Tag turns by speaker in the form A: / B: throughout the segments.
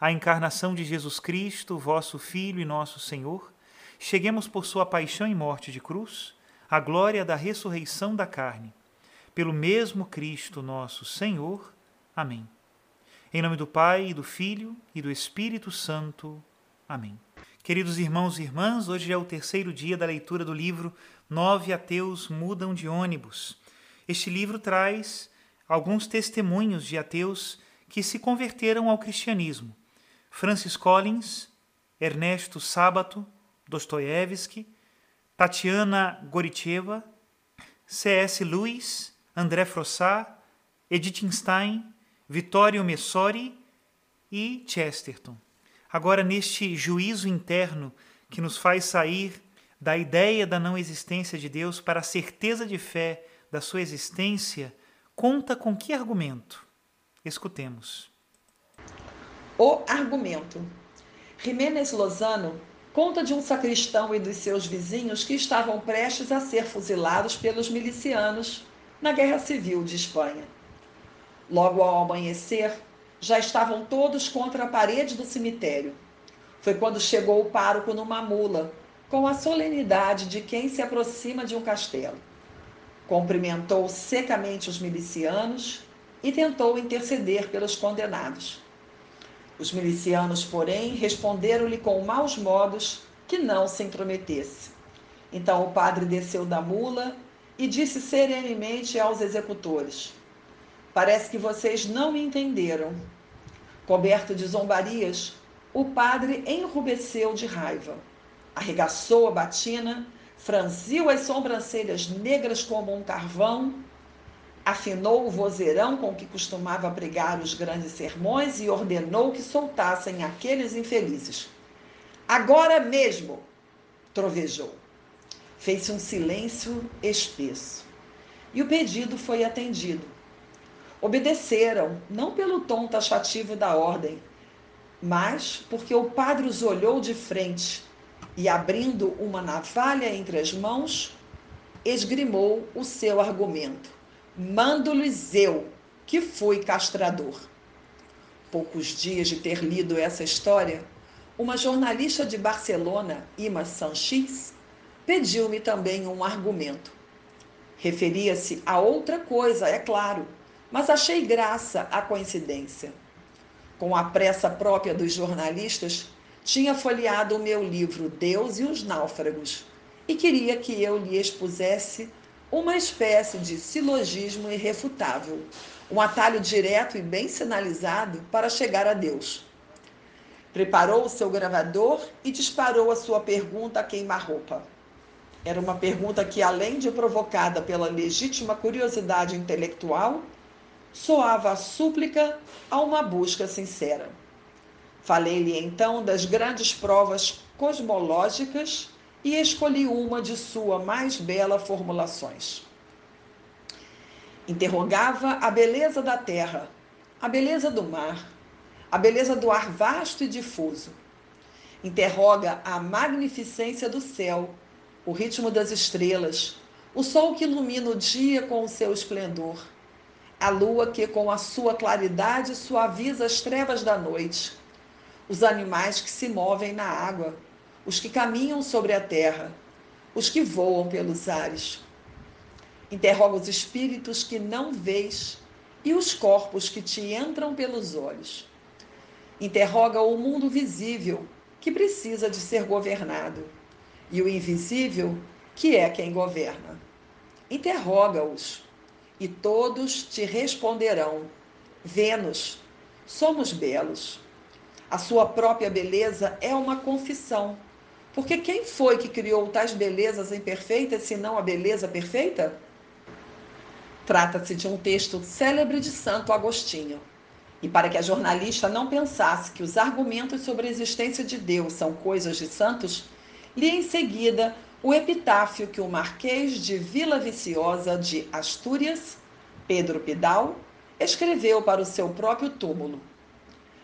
A: a encarnação de Jesus Cristo, vosso Filho e nosso Senhor, cheguemos por sua paixão e morte de cruz, à glória da ressurreição da carne. Pelo mesmo Cristo nosso Senhor. Amém. Em nome do Pai, e do Filho e do Espírito Santo. Amém. Queridos irmãos e irmãs, hoje é o terceiro dia da leitura do livro Nove Ateus Mudam de Ônibus. Este livro traz alguns testemunhos de ateus que se converteram ao cristianismo Francis Collins, Ernesto Sábato, Dostoiévski, Tatiana Goricheva, C.S. Lewis, André Frossard, Edith Stein, Vittorio Messori e Chesterton. Agora, neste juízo interno que nos faz sair da ideia da não existência de Deus para a certeza de fé da sua existência, conta com que argumento? Escutemos.
B: O argumento. Jiménez Lozano conta de um sacristão e dos seus vizinhos que estavam prestes a ser fuzilados pelos milicianos na Guerra Civil de Espanha. Logo ao amanhecer, já estavam todos contra a parede do cemitério. Foi quando chegou o pároco numa mula, com a solenidade de quem se aproxima de um castelo. Cumprimentou secamente os milicianos e tentou interceder pelos condenados. Os milicianos, porém, responderam-lhe com maus modos que não se intrometesse. Então o padre desceu da mula e disse serenemente aos executores: Parece que vocês não me entenderam. Coberto de zombarias, o padre enrubesceu de raiva, arregaçou a batina, franziu as sobrancelhas negras como um carvão afinou o vozeirão com que costumava pregar os grandes sermões e ordenou que soltassem aqueles infelizes. Agora mesmo! trovejou. Fez-se um silêncio espesso. E o pedido foi atendido. Obedeceram, não pelo tom taxativo da ordem, mas porque o padre os olhou de frente e, abrindo uma navalha entre as mãos, esgrimou o seu argumento mando-lhes eu, que fui castrador. Poucos dias de ter lido essa história, uma jornalista de Barcelona, Ima Sanchis, pediu-me também um argumento. Referia-se a outra coisa, é claro, mas achei graça à coincidência. Com a pressa própria dos jornalistas, tinha folheado o meu livro Deus e os Náufragos e queria que eu lhe expusesse uma espécie de silogismo irrefutável, um atalho direto e bem sinalizado para chegar a Deus. Preparou o seu gravador e disparou a sua pergunta a queima-roupa. Era uma pergunta que, além de provocada pela legítima curiosidade intelectual, soava a súplica a uma busca sincera. Falei-lhe então das grandes provas cosmológicas e escolhi uma de sua mais bela formulações. Interrogava a beleza da terra, a beleza do mar, a beleza do ar vasto e difuso. Interroga a magnificência do céu, o ritmo das estrelas, o sol que ilumina o dia com o seu esplendor, a lua que com a sua claridade suaviza as trevas da noite, os animais que se movem na água, os que caminham sobre a terra, os que voam pelos ares. Interroga os espíritos que não vês e os corpos que te entram pelos olhos. Interroga o mundo visível, que precisa de ser governado, e o invisível, que é quem governa. Interroga-os, e todos te responderão: Vênus, somos belos. A sua própria beleza é uma confissão. Porque quem foi que criou tais belezas imperfeitas, senão a beleza perfeita? Trata-se de um texto célebre de Santo Agostinho. E para que a jornalista não pensasse que os argumentos sobre a existência de Deus são coisas de santos, li em seguida o epitáfio que o Marquês de Vila Viciosa de Astúrias, Pedro Pidal, escreveu para o seu próprio túmulo.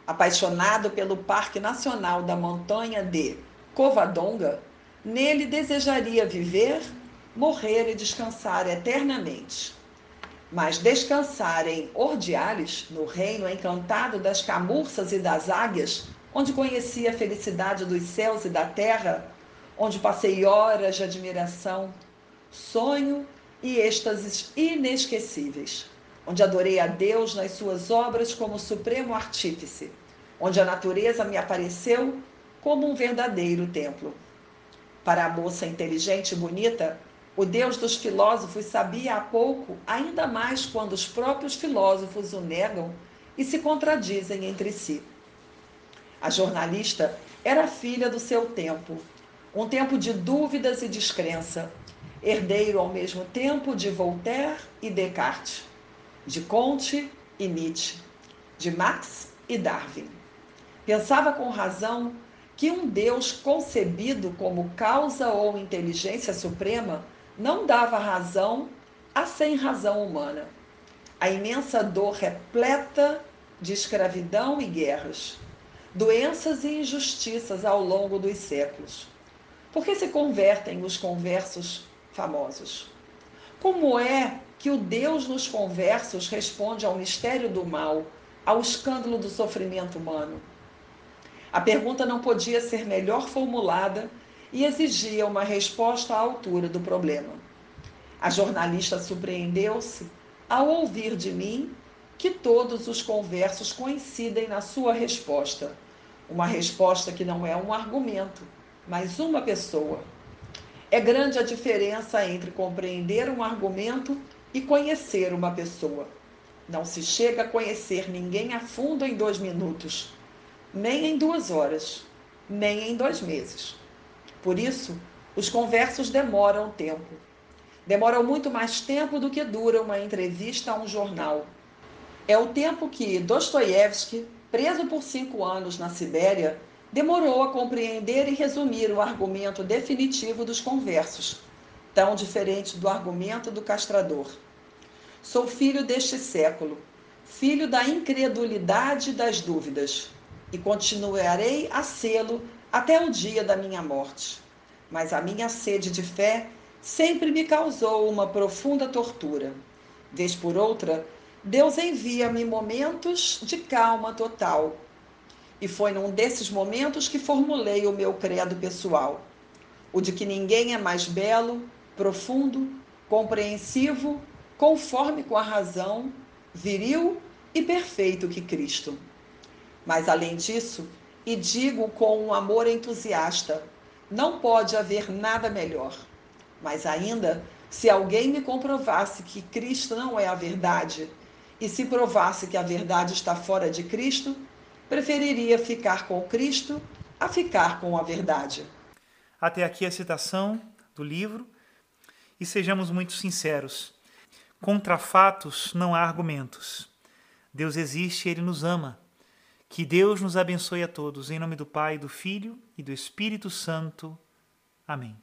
B: Apaixonado pelo Parque Nacional da Montanha de Covadonga, nele desejaria viver, morrer e descansar eternamente. Mas descansar em Ordiales, no reino encantado das camurças e das águias, onde conheci a felicidade dos céus e da terra, onde passei horas de admiração, sonho e êxtases inesquecíveis, onde adorei a Deus nas suas obras como supremo artífice, onde a natureza me apareceu como um verdadeiro templo. Para a moça inteligente e bonita, o Deus dos filósofos sabia há pouco, ainda mais quando os próprios filósofos o negam e se contradizem entre si. A jornalista era filha do seu tempo, um tempo de dúvidas e descrença, herdeiro ao mesmo tempo de Voltaire e Descartes, de Comte e Nietzsche, de Marx e Darwin. Pensava com razão que um Deus concebido como causa ou inteligência suprema não dava razão à sem razão humana. A imensa dor repleta de escravidão e guerras, doenças e injustiças ao longo dos séculos. Por que se convertem os conversos famosos? Como é que o Deus nos conversos responde ao mistério do mal, ao escândalo do sofrimento humano? A pergunta não podia ser melhor formulada e exigia uma resposta à altura do problema. A jornalista surpreendeu-se ao ouvir de mim que todos os conversos coincidem na sua resposta. Uma resposta que não é um argumento, mas uma pessoa. É grande a diferença entre compreender um argumento e conhecer uma pessoa. Não se chega a conhecer ninguém a fundo em dois minutos, nem em duas horas, nem em dois meses. Por isso, os conversos demoram tempo. Demoram muito mais tempo do que dura uma entrevista a um jornal. É o tempo que Dostoiévski, preso por cinco anos na Sibéria, demorou a compreender e resumir o argumento definitivo dos conversos, tão diferente do argumento do castrador. Sou filho deste século, filho da incredulidade e das dúvidas, e continuarei a sê-lo até o dia da minha morte. Mas a minha sede de fé sempre me causou uma profunda tortura. Vez por outra, Deus envia-me momentos de calma total. E foi num desses momentos que formulei o meu credo pessoal: o de que ninguém é mais belo, profundo, compreensivo, conforme com a razão, viril e perfeito que Cristo. Mas além disso, e digo com um amor entusiasta: não pode haver nada melhor. Mas ainda, se alguém me comprovasse que Cristo não é a verdade, e se provasse que a verdade está fora de Cristo, preferiria ficar com Cristo a ficar com a verdade.
A: Até aqui a citação do livro. E sejamos muito sinceros: contra fatos não há argumentos. Deus existe e ele nos ama. Que Deus nos abençoe a todos, em nome do Pai, do Filho e do Espírito Santo. Amém.